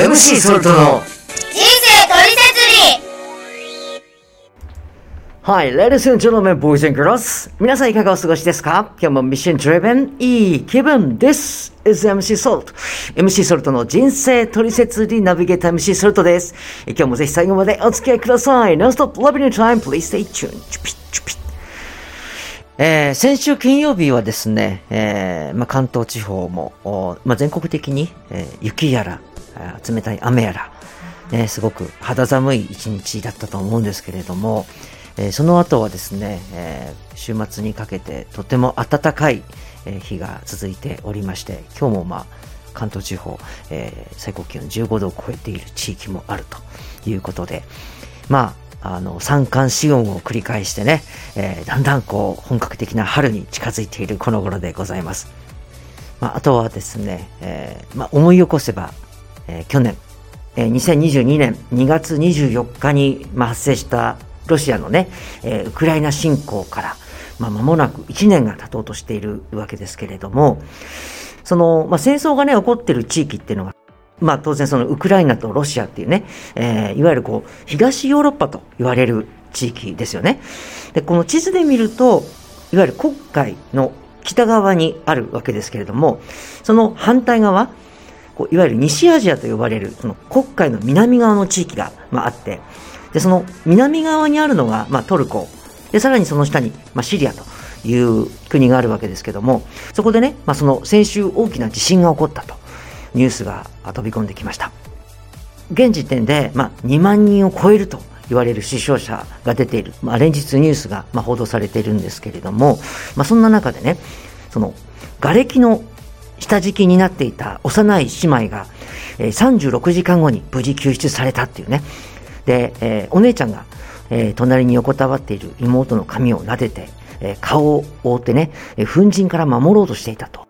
MC ソルトの人生トリセツリ Hi, ladies and gentlemen, boys and girls. 皆さんいかがお過ごしですか？今日もミッション driven いい気分 This is MC Salt. MC ソルトの人生トリセツリナビゲーター MC ソルトです。え今日もぜひ最後までお付き合いください。Non-stop loving your time. Please stay tuned. チュピッチュピッえー先週金曜日はですね、えーまあ、関東地方も、おまあ、全国的に、えー雪やら、冷たい雨やら、ね、すごく肌寒い一日だったと思うんですけれども、えその後はですね、え週末にかけてとても暖かい、日が続いておりまして、今日もまあ、関東地方、え最高気温15度を超えている地域もあるということで、まあ、あの、三寒四温を繰り返してね、えだんだんこう、本格的な春に近づいているこの頃でございます。まあ、あとはですね、えまあ、思い起こせば、えー去年、えー2022年2月24日に、まあ、発生したロシアのね、えーウクライナ侵攻から、まあ、間もなく1年が経とうとしているわけですけれども、その、まあ、戦争がね、起こっている地域っていうのが、まあ当然そのウクライナとロシアっていうね、えーいわゆるこう、東ヨーロッパと言われる地域ですよね。で、この地図で見ると、いわゆる黒海の北側にあるわけですけれども、その反対側、こういわゆる西アジアと呼ばれる、その黒海の南側の地域が、まあ、あって、で、その南側にあるのが、まあ、トルコ。で、さらにその下に、まあ、シリアという国があるわけですけども、そこでね、まあ、その先週大きな地震が起こったと、ニュースが飛び込んできました。現時点で、まあ、2万人を超えると言われる死傷者が出ている、まあ、連日ニュースが、まあ、報道されているんですけれども、まあ、そんな中でね、その、瓦礫の下敷きになっていた幼い姉妹が、えー36時間後に無事救出されたっていうね。で、えーお姉ちゃんが、えー隣に横たわっている妹の髪を撫でて、えー顔を覆ってね、えー粉塵から守ろうとしていたと。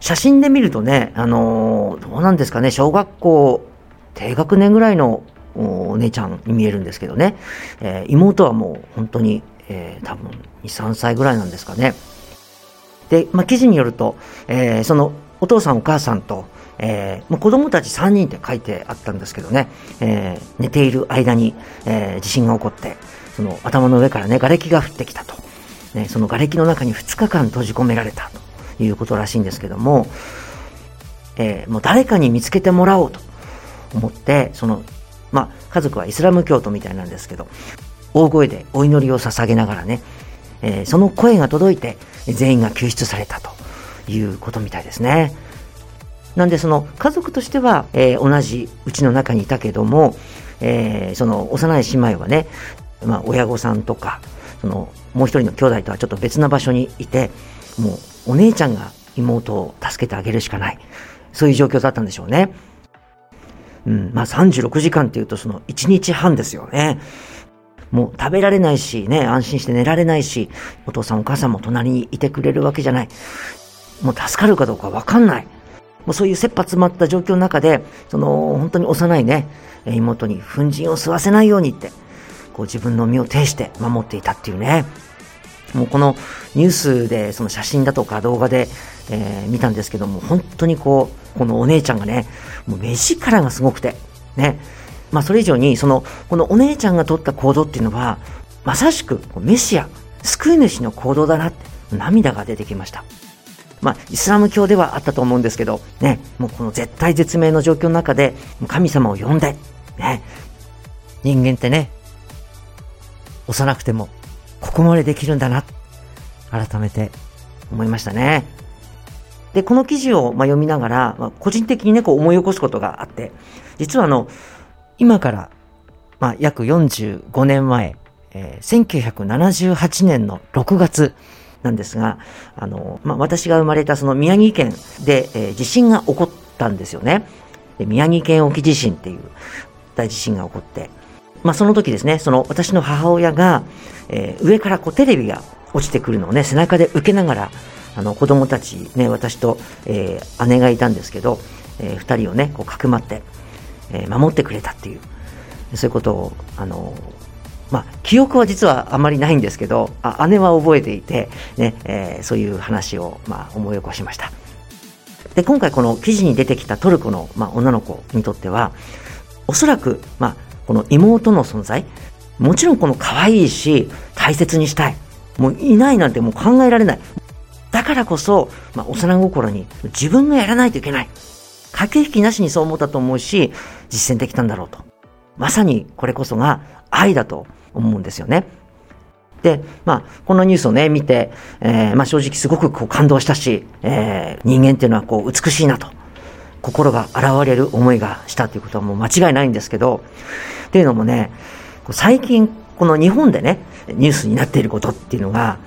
写真で見るとね、あのーどうなんですかね、小学校低学年ぐらいのお姉ちゃんに見えるんですけどね、えー妹はもう本当に、えー多分2、3歳ぐらいなんですかね。で、まあ、記事によると、えーそのお父さんお母さんと、えーまあ子供たち3人って書いてあったんですけどね、えー寝ている間に、えー地震が起こって、その頭の上からね、瓦礫が降ってきたと。ね、その瓦礫の中に2日間閉じ込められたということらしいんですけども、えーもう誰かに見つけてもらおうと思って、その、まあ、家族はイスラム教徒みたいなんですけど、大声でお祈りを捧げながらね、えーその声が届いて、全員が救出されたということみたいですね。なんでその家族としては、えー同じうちの中にいたけども、えーその幼い姉妹はね、まあ親御さんとか、そのもう一人の兄弟とはちょっと別な場所にいて、もうお姉ちゃんが妹を助けてあげるしかない。そういう状況だったんでしょうね。うん、まあ36時間っていうとその1日半ですよね。もう食べられないしね、安心して寝られないし、お父さんお母さんも隣にいてくれるわけじゃない。もう助かるかどうかわかんない。もうそういう切羽詰まった状況の中で、その本当に幼いね、妹に粉塵を吸わせないようにって、こう自分の身を挺して守っていたっていうね。もうこのニュースでその写真だとか動画で、えー見たんですけども、本当にこう、このお姉ちゃんがね、もう目力がすごくて、ね。まあそれ以上に、その、このお姉ちゃんが取った行動っていうのは、まさしくメシア、救い主の行動だなって、涙が出てきました。まあ、イスラム教ではあったと思うんですけど、ね、もうこの絶対絶命の状況の中で、神様を呼んで、ね、人間ってね、幼くても、ここまでできるんだな、改めて思いましたね。で、この記事をま読みながら、ま、個人的にね、こう思い起こすことがあって、実はあの、今から、まあ、約45年前、えー1978年の6月なんですが、あの、まあ、私が生まれたその宮城県で、えー地震が起こったんですよね。で宮城県沖地震っていう大地震が起こって、まあ、その時ですね、その私の母親が、えー上からこうテレビが落ちてくるのをね、背中で受けながら、あの子供たちね、私と、えー姉がいたんですけど、えー二人をね、こうかくまって、えー守ってくれたっていう、そういうことを、あの、まあ、記憶は実はあまりないんですけど、あ姉は覚えていて、ね、えーそういう話を、まあ、思い起こしました。で、今回この記事に出てきたトルコの、まあ、女の子にとっては、おそらく、まあ、この妹の存在、もちろんこの可愛いし、大切にしたい。もういないなんてもう考えられない。だからこそ、まあ、幼心に自分がやらないといけない。駆け引きなしにそう思ったと思うし、実践できたんだろうと。まさにこれこそが愛だと思うんですよね。で、まあ、このニュースをね、見て、えー、まあ正直すごくこう感動したし、えー、人間っていうのはこう美しいなと。心が現れる思いがしたということはもう間違いないんですけど、っていうのもね、最近この日本でね、ニュースになっていることっていうのが、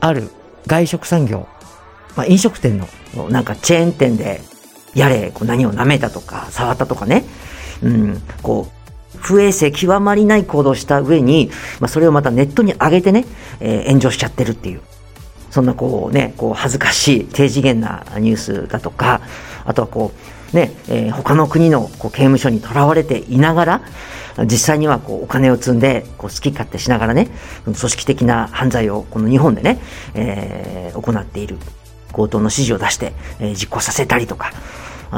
ある外食産業、まあ、飲食店のなんかチェーン店で、やれ、こう何を舐めたとか、触ったとかね、うん、こう、不衛生極まりない行動した上に、まあ、それをまたネットに上げてね、えー、炎上しちゃってるっていう。そんなこうね、こう恥ずかしい低次元なニュースだとか、あとはこう、ね、えー、他の国のこう刑務所にとらわれていながら、実際にはこうお金を積んでこう好き勝手しながらね、組織的な犯罪をこの日本でね、えー、行っている。強盗の指示を出して、えー、実行させたりとか、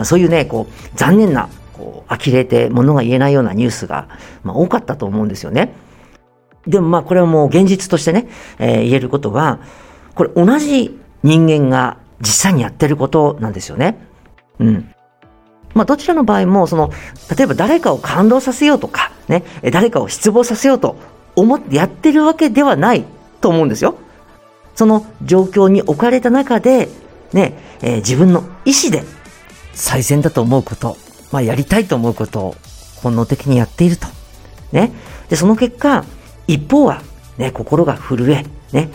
そういうね、こう、残念な、こう、呆れて物が言えないようなニュースが、まあ、多かったと思うんですよね。でもまあ、これはもう現実としてね、えー、言えることは、これ同じ人間が実際にやってることなんですよね。うん。まあ、どちらの場合も、その、例えば誰かを感動させようとか、ね、誰かを失望させようと思ってやってるわけではないと思うんですよ。その状況に置かれた中で、ね、えー、自分の意思で最善だと思うこと、まあ、やりたいと思うことを本能的にやっていると。ね。で、その結果、一方は、ね、心が震え、ね、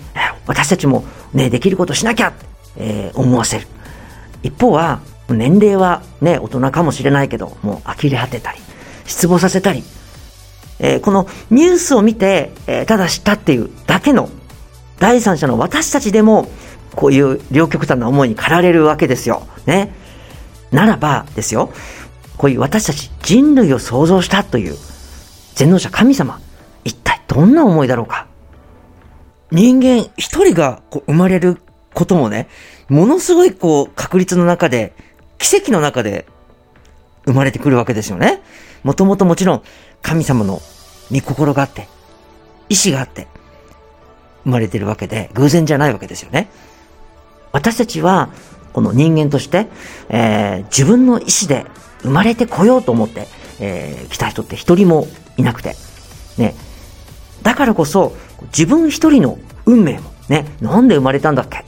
私たちも、ね、できることしなきゃ、えー、思わせる。一方は、年齢はね、大人かもしれないけど、もう呆れ果てたり、失望させたり、えー、このニュースを見て、えー、ただ知ったっていうだけの第三者の私たちでも、こういう両極端な思いに駆られるわけですよ。ね。ならばですよ、こういう私たち人類を創造したという全能者神様、一体どんな思いだろうか？人間一人がこう生まれることもね、ものすごいこう確率の中で奇跡の中で生まれてくるわけですよね。もともともちろん神様の御心があって、意志があって、生まれてるわけで、偶然じゃないわけですよね。私たちは、この人間として、えー、自分の意志で生まれてこようと思って、えー、来た人って一人もいなくて、ね。だからこそ、自分一人の運命も、ね、なんで生まれたんだっけ？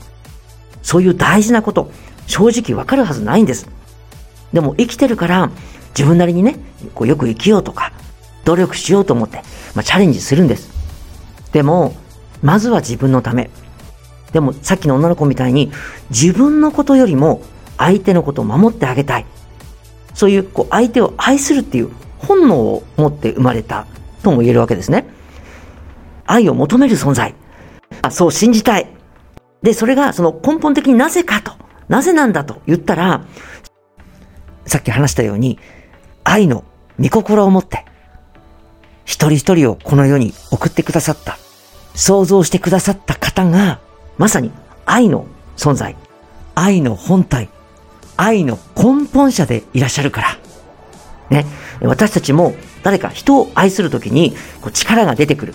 そういう大事なこと、正直わかるはずないんです。でも生きてるから、自分なりにね、こうよく生きようとか、努力しようと思って、まあ、チャレンジするんです。でも、まずは自分のため。でも、さっきの女の子みたいに、自分のことよりも、相手のことを守ってあげたい。そういう、こう、相手を愛するっていう本能を持って生まれたとも言えるわけですね。愛を求める存在。あそう信じたい。で、それがその根本的になぜかと、なぜなんだと言ったら、さっき話したように、愛の御心を持って、一人一人をこの世に送ってくださった、想像してくださった方が、まさに愛の存在、愛の本体、愛の根本者でいらっしゃるから。ね。私たちも誰か人を愛するときにこう力が出てくる。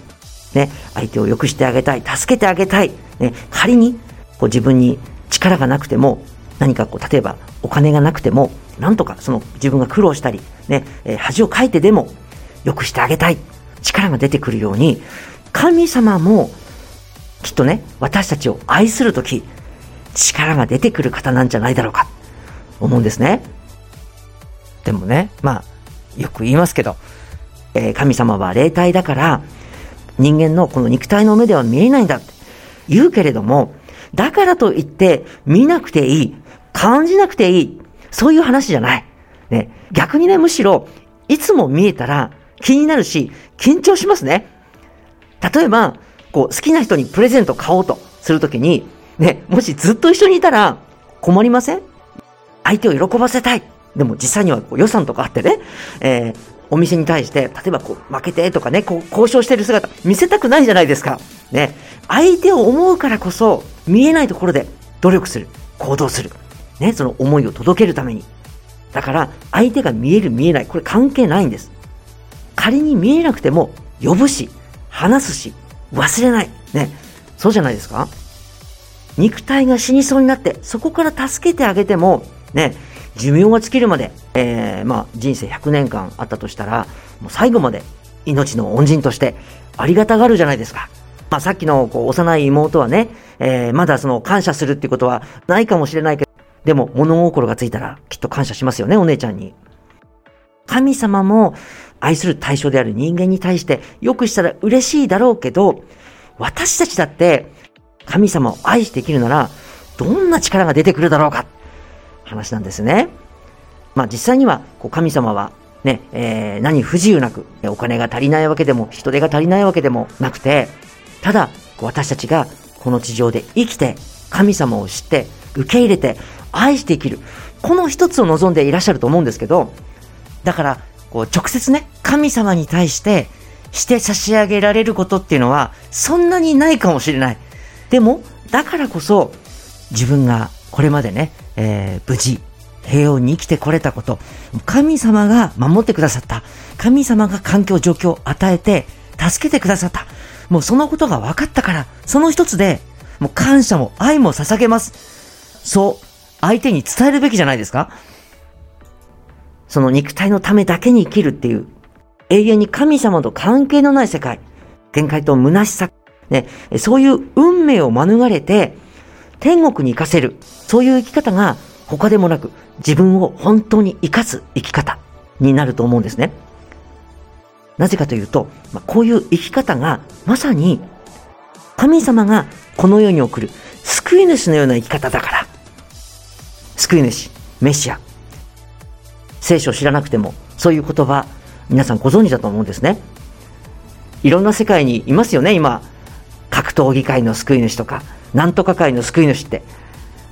ね。相手を良くしてあげたい、助けてあげたい。ね。仮にこう自分に力がなくても、何かこう、例えばお金がなくても、なんとかその自分が苦労したり、ね、恥をかいてでも良くしてあげたい。力が出てくるように、神様もきっとね、私たちを愛するとき、力が出てくる方なんじゃないだろうか、思うんですね。でもね、まあ、よく言いますけど、えー、神様は霊体だから、人間のこの肉体の目では見えないんだって言うけれども、だからといって見なくていい、感じなくていい、そういう話じゃない。ね、逆にね、むしろ、いつも見えたら気になるし、緊張しますね。例えば、こう、好きな人にプレゼント買おうとするときに、ね、もしずっと一緒にいたら困りません？相手を喜ばせたい。でも実際にはこう予算とかあってね、えー、お店に対して、例えばこう、負けてとかね、こう、交渉してる姿、見せたくないじゃないですか。ね。相手を思うからこそ、見えないところで努力する、行動する。ね、その思いを届けるために。だから、相手が見える見えない、これ関係ないんです。仮に見えなくても、呼ぶし、話すし、忘れない。ね。そうじゃないですか？肉体が死にそうになって、そこから助けてあげても、ね、寿命が尽きるまで、えー、まあ、人生100年間あったとしたら、もう最後まで命の恩人としてありがたがるじゃないですか。まあ、さっきのこう幼い妹はね、えー、まだその感謝するってことはないかもしれないけど、でも物心がついたらきっと感謝しますよね、お姉ちゃんに。神様も愛する対象である人間に対してよくしたら嬉しいだろうけど、私たちだって神様を愛して生きるなら、どんな力が出てくるだろうか？話なんですね。まあ実際には、こう神様はね、えー、何不自由なく、お金が足りないわけでも、人手が足りないわけでもなくて、ただ、私たちがこの地上で生きて、神様を知って、受け入れて、愛して生きる。この一つを望んでいらっしゃると思うんですけど、だから、こう直接ね、神様に対してして差し上げられることっていうのは、そんなにないかもしれない。でも、だからこそ、自分がこれまでね、えー、無事、平穏に生きてこれたこと、神様が守ってくださった。神様が環境、状況を与えて、助けてくださった。もうそのことが分かったから、その一つで、もう感謝も愛も捧げます。そう、相手に伝えるべきじゃないですかその肉体のためだけに生きるっていう、永遠に神様と関係のない世界、限界と虚しさ、ね、そういう運命を免れて、天国に行かせる、そういう生き方が他でもなく、自分を本当に生かす生き方になると思うんですね。なぜかというと、まあ、こういう生き方がまさに神様がこの世に送る救い主のような生き方だから。救い主、メシア。聖書を知らなくても、そういう言葉、皆さんご存知だと思うんですね。いろんな世界にいますよね、今。格闘技界の救い主とか、なんとか界の救い主って。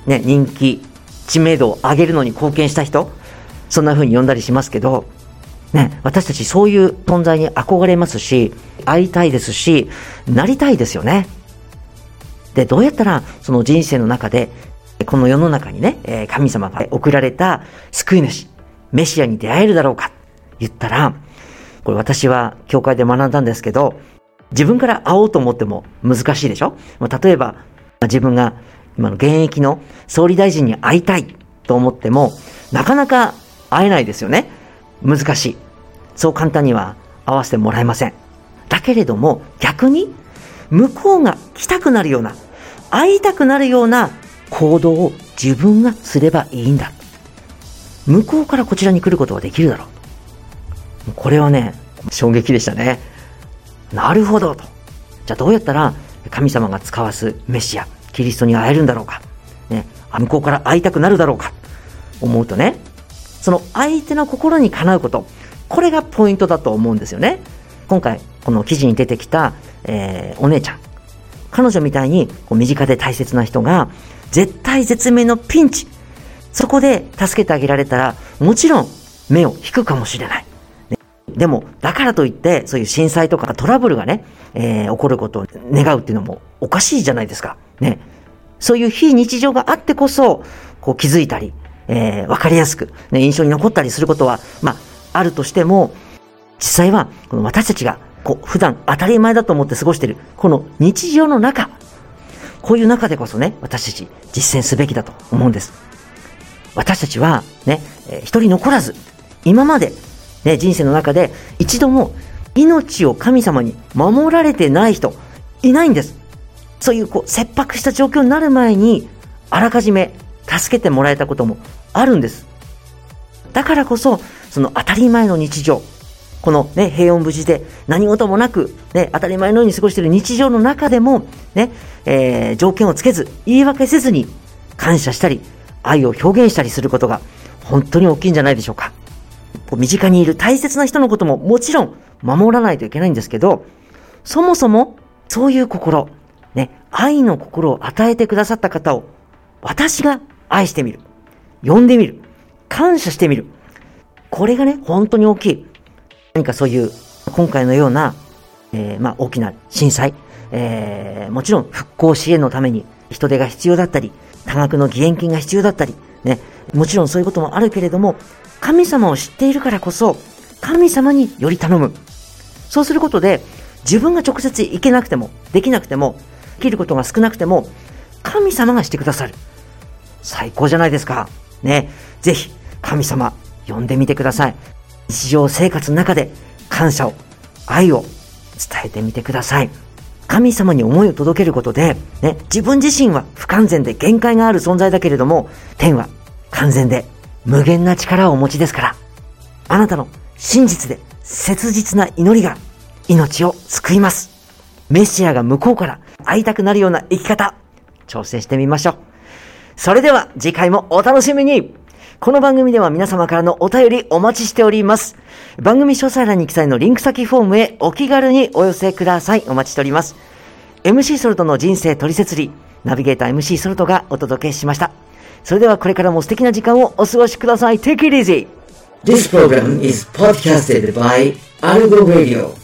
ね、人気、知名度を上げるのに貢献した人。そんな風に呼んだりしますけど、ね、私たちそういう存在に憧れますし、会いたいですし、なりたいですよね。で、どうやったらその人生の中で、この世の中にね、神様が送られた救い主、メシアに出会えるだろうか言ったら、これ私は教会で学んだんですけど、自分から会おうと思っても難しいでしょ？例えば、自分が今の現役の総理大臣に会いたいと思っても、なかなか会えないですよね。難しい。そう簡単には会わせてもらえません。だけれども逆に向こうが来たくなるような、会いたくなるような行動を自分がすればいいんだ。向こうからこちらに来ることができるだろう。これはね、衝撃でしたね。なるほどと。じゃあどうやったら神様が使わすメシア、キリストに会えるんだろうか。ね、向こうから会いたくなるだろうか。思うとね、その相手の心にかなうこと、これがポイントだと思うんですよね。今回、この記事に出てきた、えー、お姉ちゃん。彼女みたいにこう身近で大切な人が、絶対絶命のピンチ。そこで助けてあげられたら、もちろん目を引くかもしれない。ね、でも、だからといって、そういう震災とかトラブルがね、えー、起こることを願うっていうのもおかしいじゃないですか。ね。そういう非日常があってこそ、こう気づいたり、えー、わかりやすく、ね、印象に残ったりすることは、まあ、あるとしても、実際は、この私たちが、こう、普段当たり前だと思って過ごしている、この日常の中、こういう中でこそね、私たち実践すべきだと思うんです。私たちは、ね、一人残らず、今まで、ね、人生の中で一度も命を神様に守られてない人、いないんです。そういう、こう、切迫した状況になる前に、あらかじめ助けてもらえたこともあるんです。だからこそ、その当たり前の日常、このね、平穏無事で何事もなく、ね、当たり前のように過ごしている日常の中でも、ね、えー、条件をつけず、言い訳せずに感謝したり、愛を表現したりすることが本当に大きいんじゃないでしょうか。身近にいる大切な人のことももちろん守らないといけないんですけど、そもそもそういう心、ね、愛の心を与えてくださった方を私が愛してみる。呼んでみる。感謝してみる。これがね、本当に大きい。何かそういう、今回のような、えー、まあ、大きな震災、えー、もちろん復興支援のために人手が必要だったり、多額の義援金が必要だったり、ね、もちろんそういうこともあるけれども、神様を知っているからこそ、神様により頼む。そうすることで、自分が直接行けなくても、できなくても、生きることが少なくても、神様がしてくださる。最高じゃないですか。ね。ぜひ、神様、呼んでみてください。日常生活の中で感謝を、愛を伝えてみてください。神様に思いを届けることで、ね、自分自身は不完全で限界がある存在だけれども、天は完全で無限な力をお持ちですから、あなたの真実で切実な祈りが命を救います。メシアが向こうから会いたくなるような生き方、挑戦してみましょう。それでは次回もお楽しみにこの番組では皆様からのお便りお待ちしております。番組詳細欄に記載のリンク先フォームへお気軽にお寄せください。お待ちしております。MC ソルトの人生取説理、ナビゲーター MC ソルトがお届けしました。それではこれからも素敵な時間をお過ごしください。Take it easy! This program is podcasted by Algo Radio.